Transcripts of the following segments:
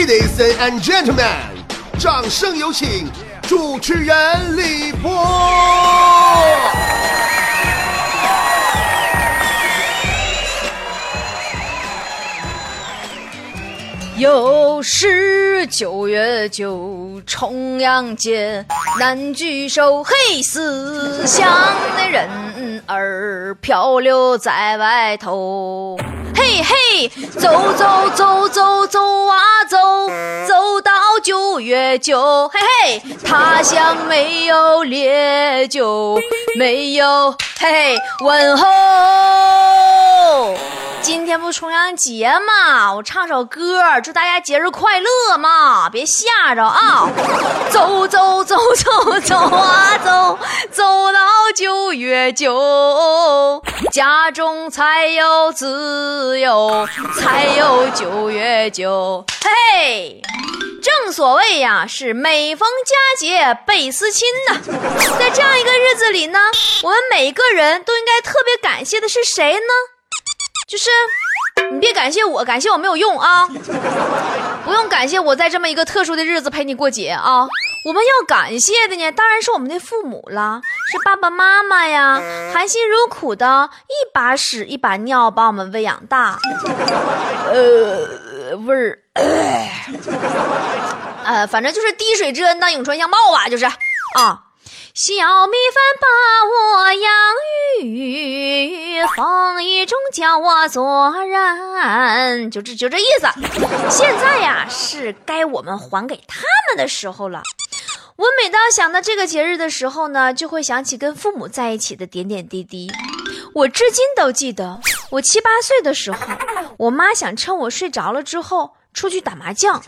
Ladies and gentlemen，掌声有请主持人李波。又是九月九，重阳节，难聚首，嘿，思乡的人儿漂流在外头。嘿嘿，月九，嘿嘿，他乡没有烈酒，没有嘿嘿问候。今天不重阳节嘛，我唱首歌，祝大家节日快乐嘛，别吓着啊！走走走走走啊走，走到九月九，家中才有自由，才有九月九。嘿，所谓呀，是每逢佳节倍思亲呐。在这样一个日子里呢，我们每个人都应该特别感谢的是谁呢？就是你别感谢我，感谢我没有用啊！不用感谢我在这么一个特殊的日子陪你过节啊！我们要感谢的呢，当然是我们的父母啦，是爸爸妈妈呀，含辛茹苦的一把屎一把尿把我们喂养大。呃，味儿，呃，反正就是滴水之恩当涌泉相报吧，就是啊。小米饭把我养育，风雨中教我做人，就这就这意思。现在呀，是该我们还给他们的时候了。我每当想到这个节日的时候呢，就会想起跟父母在一起的点点滴滴。我至今都记得，我七八岁的时候，我妈想趁我睡着了之后出去打麻将，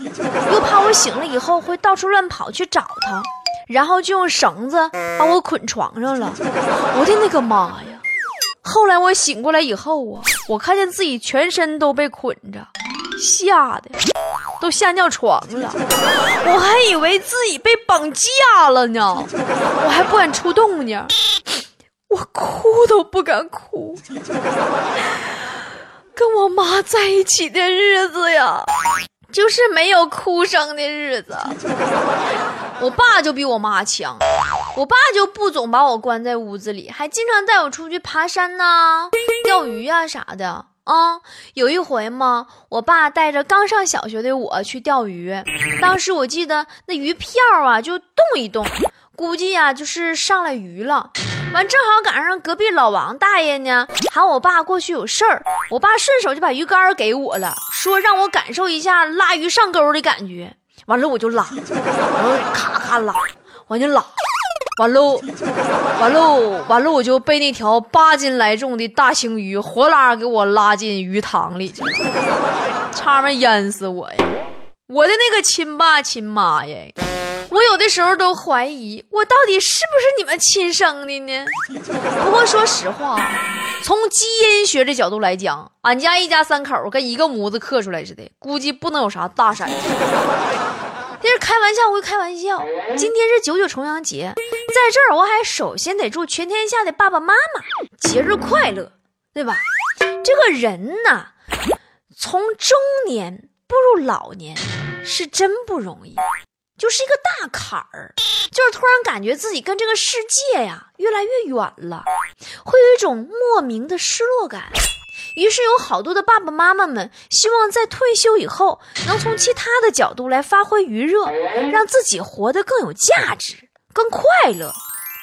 又怕我醒了以后会到处乱跑去找她。然后就用绳子把我捆床上了，我的那个妈呀！后来我醒过来以后啊，我看见自己全身都被捆着，吓得都吓尿床了。我还以为自己被绑架了呢，我还不敢出动呢，我哭都不敢哭。跟我妈在一起的日子呀。就是没有哭声的日子，我爸就比我妈强，我爸就不总把我关在屋子里，还经常带我出去爬山呐、钓鱼呀啥的啊。有一回嘛，我爸带着刚上小学的我去钓鱼，当时我记得那鱼票啊就动一动，估计呀就是上来鱼了。完正好赶上隔壁老王大爷呢，喊我爸过去有事儿，我爸顺手就把鱼竿给我了，说让我感受一下拉鱼上钩的感觉。完了我就拉，我咔咔拉，完就拉，完喽，完喽，完了我就被那条八斤来重的大青鱼活拉给我拉进鱼塘里去了，差点淹死我呀！我的那个亲爸亲妈呀！我有的时候都怀疑，我到底是不是你们亲生的呢？不过说实话，从基因学的角度来讲，俺家一家三口跟一个模子刻出来似的，估计不能有啥大闪失。这是开玩笑归开玩笑，今天是九九重阳节，在这儿我还首先得祝全天下的爸爸妈妈节日快乐，对吧？这个人呐，从中年步入老年是真不容易。就是一个大坎儿，就是突然感觉自己跟这个世界呀越来越远了，会有一种莫名的失落感。于是有好多的爸爸妈妈们希望在退休以后能从其他的角度来发挥余热，让自己活得更有价值、更快乐。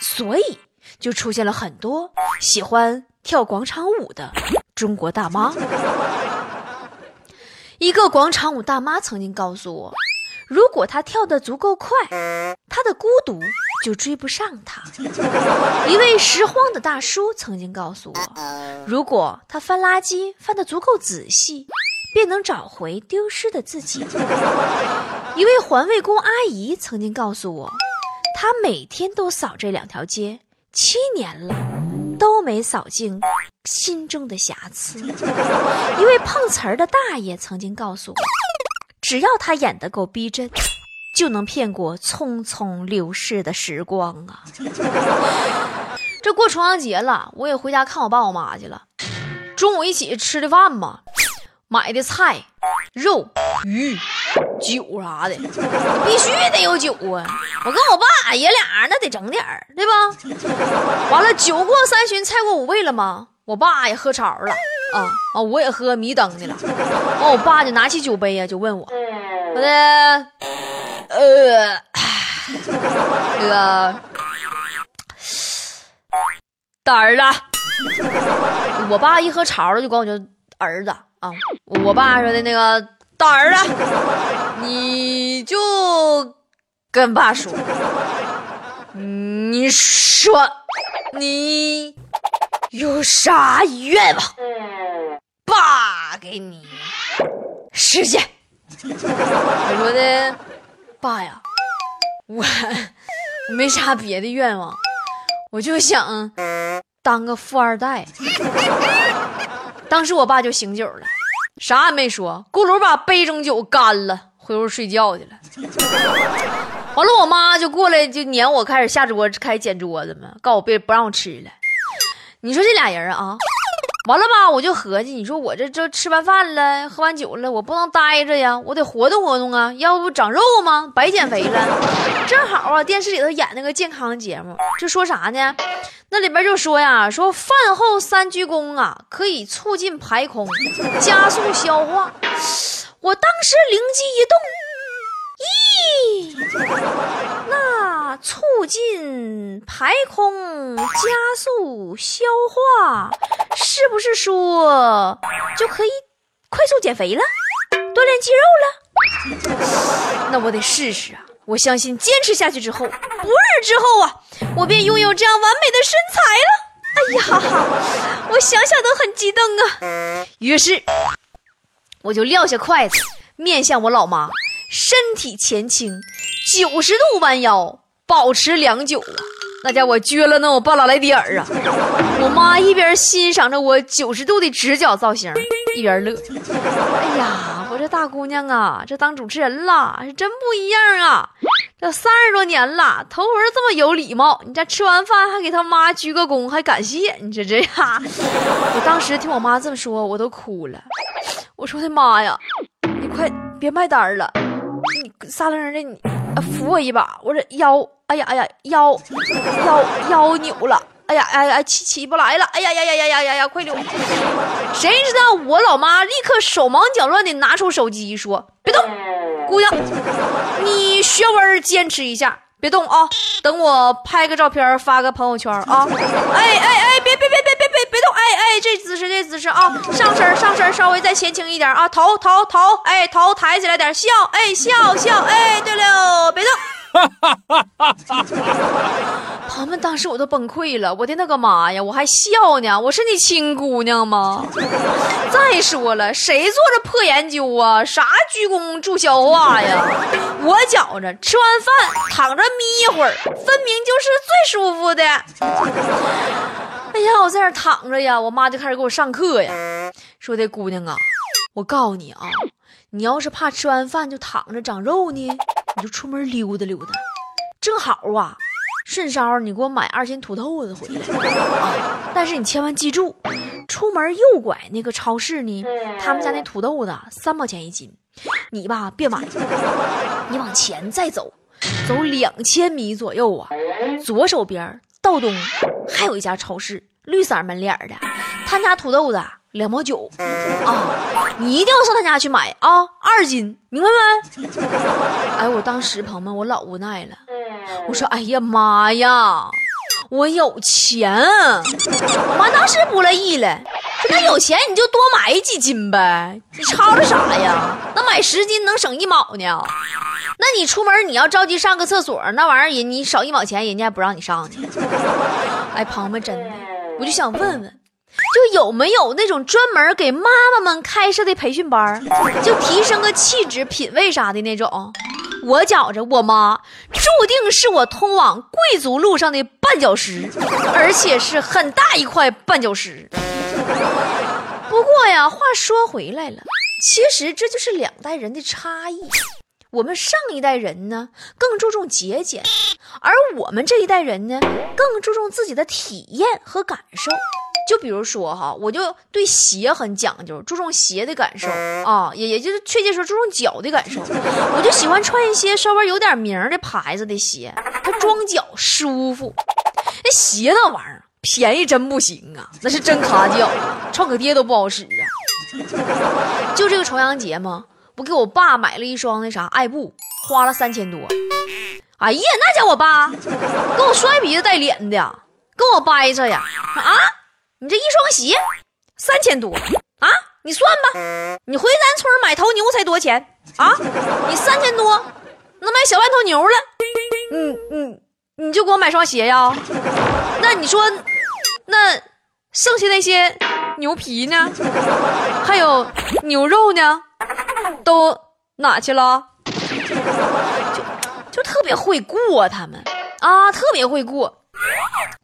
所以就出现了很多喜欢跳广场舞的中国大妈。一个广场舞大妈曾经告诉我。如果他跳得足够快，他的孤独就追不上他。一位拾荒的大叔曾经告诉我，如果他翻垃圾翻得足够仔细，便能找回丢失的自己。一位环卫工阿姨曾经告诉我，她每天都扫这两条街，七年了都没扫净心中的瑕疵。一位碰瓷儿的大爷曾经告诉我。只要他演得够逼真，就能骗过匆匆流逝的时光啊！这过重阳节了，我也回家看我爸我妈去了。中午一起吃的饭嘛，买的菜、肉、鱼、酒啥的，必须得有酒啊！我跟我爸爷俩那得整点儿，对吧？完了，酒过三巡，菜过五味了吗？我爸也喝潮了啊啊！我也喝迷瞪的了。完，我爸就拿起酒杯呀，就问我，我的呃，那个大儿子，我爸一喝潮了就管我叫儿子啊。我爸说的那个大儿子，你就跟爸说，你说你有啥愿望，给你实现。我说的爸呀，我没啥别的愿望，我就想当个富二代。当时我爸就醒酒了。啥也没说，咕噜把杯中酒干了，回屋睡觉去了。完了，我妈就过来就撵我，开始下桌开始捡桌子嘛，告我别不让我吃了。你说这俩人啊，完了吧？我就合计，你说我这这吃完饭了，喝完酒了，我不能待着呀，我得活动活动啊，要不长肉吗？白减肥了。正好啊，电视里头演那个健康节目，就说啥呢？那里边就说呀，说饭后三鞠躬啊，可以促进排空，加速消化。我当时灵机一动，咦，那促进排空、加速消化，是不是说就可以快速减肥了，锻炼肌肉了？那我得试试啊！我相信坚持下去之后，不日之后啊，我便拥有这样完美的身材了。哎呀，我想想都很激动啊！于是，我就撂下筷子，面向我老妈，身体前倾，九十度弯腰，保持良久啊！那家伙撅了能有半拉来点儿啊！我妈一边欣赏着我九十度的直角造型，一边乐。哎呀！我这大姑娘啊，这当主持人了，是真不一样啊！这三十多年了，头回这么有礼貌。你这吃完饭还给他妈鞠个躬，还感谢。你说这样，我当时听我妈这么说，我都哭了。我说的妈呀，你快别卖单了，你撒楞的，你扶我一把，我这腰，哎呀哎呀，腰腰腰扭了。哎呀哎呀，起起不来了！哎呀呀呀呀呀呀呀，快溜！谁知道我老妈立刻手忙脚乱的拿出手机说：“别动，姑娘，你学文坚持一下，别动啊！等我拍个照片发个朋友圈啊！哎哎哎，哎哎，这姿势这姿势啊，上身上身稍微再前倾一点啊，头头头，哎头抬起来点，笑哎笑笑哎，对了，别动。”朋友们，当时我都崩溃了，我的那个妈呀，我还笑呢，我是你亲姑娘吗？再说了，谁做这破研究啊？啥鞠躬助消化呀？我觉着吃完饭躺着眯一会儿，分明就是最舒服的。哎呀，我在那躺着呀，我妈就开始给我上课呀，说的姑娘啊，我告诉你啊，你要是怕吃完饭就躺着长肉呢。你就出门溜达溜达，正好啊，顺捎你给我买二斤土豆子回来。啊！但是你千万记住，出门右拐那个超市呢，他们家那土豆子三毛钱一斤，你吧别买，你往前再走，走两千米左右啊，左手边道东还有一家超市，绿色门脸的，他家土豆子。两毛九啊！你一定要上他家去买啊，二斤，明白没？哎，我当时朋友们，我老无奈了。我说：“哎呀妈呀，我有钱！”我妈当时不乐意了，说：“那有钱你就多买几斤呗，你吵吵啥呀？那买十斤能省一毛呢？那你出门你要着急上个厕所，那玩意儿人你少一毛钱，人家还不让你上呢。”哎，朋友们，真的，我就想问问。就有没有那种专门给妈妈们开设的培训班就提升个气质、品味啥的那种？我觉着我妈注定是我通往贵族路上的绊脚石，而且是很大一块绊脚石。不过呀，话说回来了，其实这就是两代人的差异。我们上一代人呢，更注重节俭，而我们这一代人呢，更注重自己的体验和感受。就比如说哈，我就对鞋很讲究，注重鞋的感受啊，也也就是确切说注重脚的感受。我就喜欢穿一些稍微有点名的牌子的鞋，它装脚舒服。那鞋那玩意儿便宜真不行啊，那是真卡脚，穿个爹都不好使啊。就这个重阳节嘛，我给我爸买了一双那啥爱布，花了三千多。哎呀，那叫我爸跟我摔鼻子带脸的，跟我掰扯呀啊！你这一双鞋三千多啊？你算吧，你回咱村买头牛才多钱啊？你三千多能买小半头牛了，嗯嗯，你就给我买双鞋呀？那你说，那剩下那些牛皮呢？还有牛肉呢？都哪去了？就就特别会过他们啊，特别会过。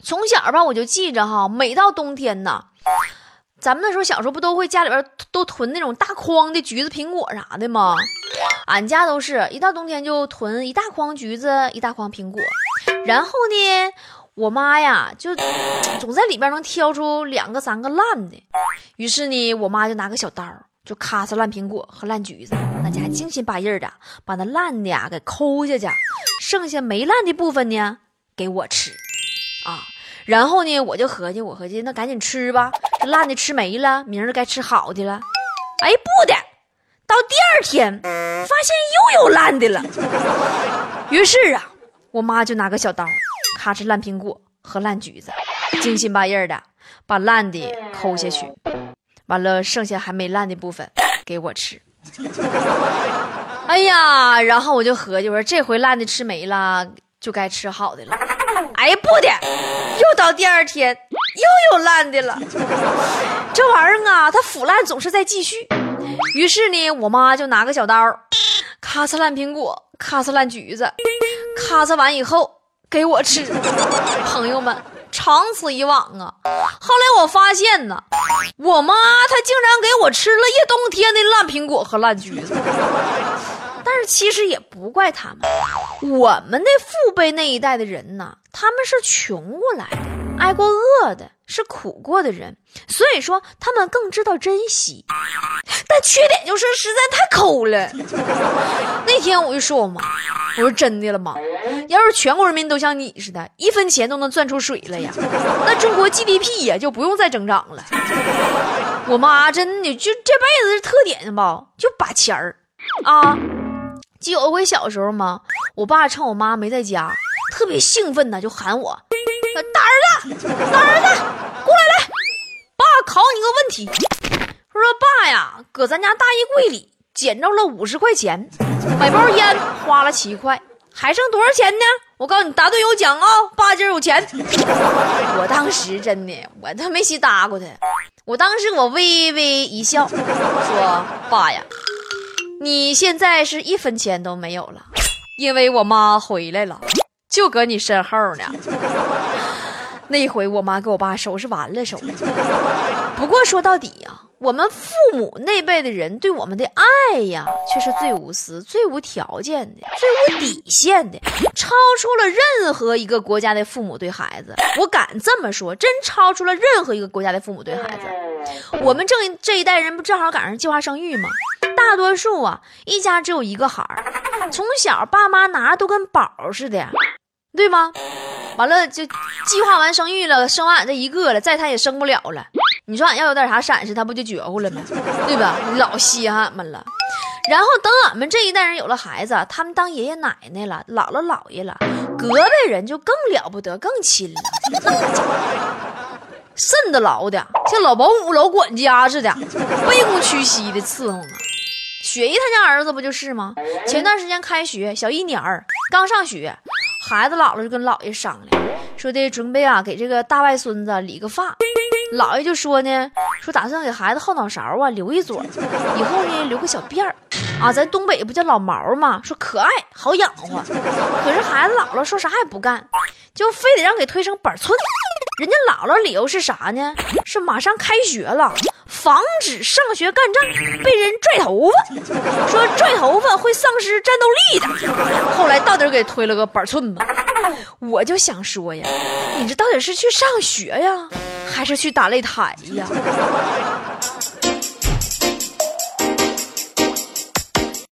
从小吧，我就记着哈，每到冬天呐，咱们那时候小时候不都会家里边都囤那种大筐的橘子、苹果啥的吗？俺家都是一到冬天就囤一大筐橘子、一大筐苹果，然后呢，我妈呀就总在里边能挑出两个、三个烂的，于是呢，我妈就拿个小刀就咔嚓烂苹果和烂橘子，那家精心把印儿的把那烂的呀给抠下去，剩下没烂的部分呢给我吃。啊，然后呢，我就合计，我合计那赶紧吃吧，这烂的吃没了，明儿该吃好的了。哎，不的，到第二天发现又有烂的了。于是啊，我妈就拿个小刀，咔哧烂苹果和烂橘子，精心八印儿的把烂的抠下去，完了剩下还没烂的部分 给我吃。哎呀，然后我就合计，我说这回烂的吃没了，就该吃好的了。哎，不的，又到第二天，又有烂的了。这玩意儿啊，它腐烂总是在继续。于是呢，我妈就拿个小刀，咔嚓烂苹果，咔嚓烂橘子，咔嚓完以后给我吃。朋友们，长此以往啊，后来我发现呢，我妈她竟然给我吃了一冬天的烂苹果和烂橘子。但是其实也不怪他们，我们的父辈那一代的人呢，他们是穷过来的，挨过饿的，是苦过的人，所以说他们更知道珍惜。但缺点就是实在太抠了。那天我就说我妈，我说真的了吗？要是全国人民都像你似的，一分钱都能赚出水来呀，那中国 GDP 呀就不用再增长了。我妈真的就这辈子的特点吧，就把钱儿啊。记有回小时候吗？我爸趁我妈没在家，特别兴奋呢，就喊我：“大儿子，大儿子，过来来，爸考你个问题。”说爸呀，搁咱家大衣柜里捡着了五十块钱，买包烟花了七块，还剩多少钱呢？我告诉你，答对有奖啊！爸今儿有钱。我当时真的，我都没稀搭过他。我当时我微微一笑，说：“爸呀。”你现在是一分钱都没有了，因为我妈回来了，就搁你身后呢。那回我妈给我爸收拾完了收拾。不过说到底呀，我们父母那辈的人对我们的爱呀，却是最无私、最无条件的、最无底线的，超出了任何一个国家的父母对孩子。我敢这么说，真超出了任何一个国家的父母对孩子。我们正这一代人不正好赶上计划生育吗？大多数啊，一家只有一个孩儿，从小爸妈拿都跟宝似的，对吗？完了就计划完生育了，生完俺这一个了，再他也生不了了。你说俺要有点啥闪失，他不就绝乎了吗？对吧？老稀罕俺们了。然后等俺们这一代人有了孩子，他们当爷爷奶奶了，姥姥姥爷了，隔辈人就更了不得，更亲了。瘆得牢的，像老保姆、老管家似的，卑躬屈膝的伺候啊。雪姨她家儿子不就是吗？前段时间开学，小一年儿刚上学，孩子姥姥就跟姥爷商量，说的准备啊给这个大外孙子理个发。姥爷就说呢，说打算给孩子后脑勺啊留一撮，以后呢留个小辫儿啊。咱东北不叫老毛吗？说可爱好养活。可是孩子姥姥说啥也不干，就非得让给推成板寸。人家姥姥理由是啥呢？是马上开学了。防止上学干仗被人拽头发，说拽头发会丧失战斗力的。后来到底给推了个板寸吧。我就想说呀，你这到底是去上学呀，还是去打擂台呀？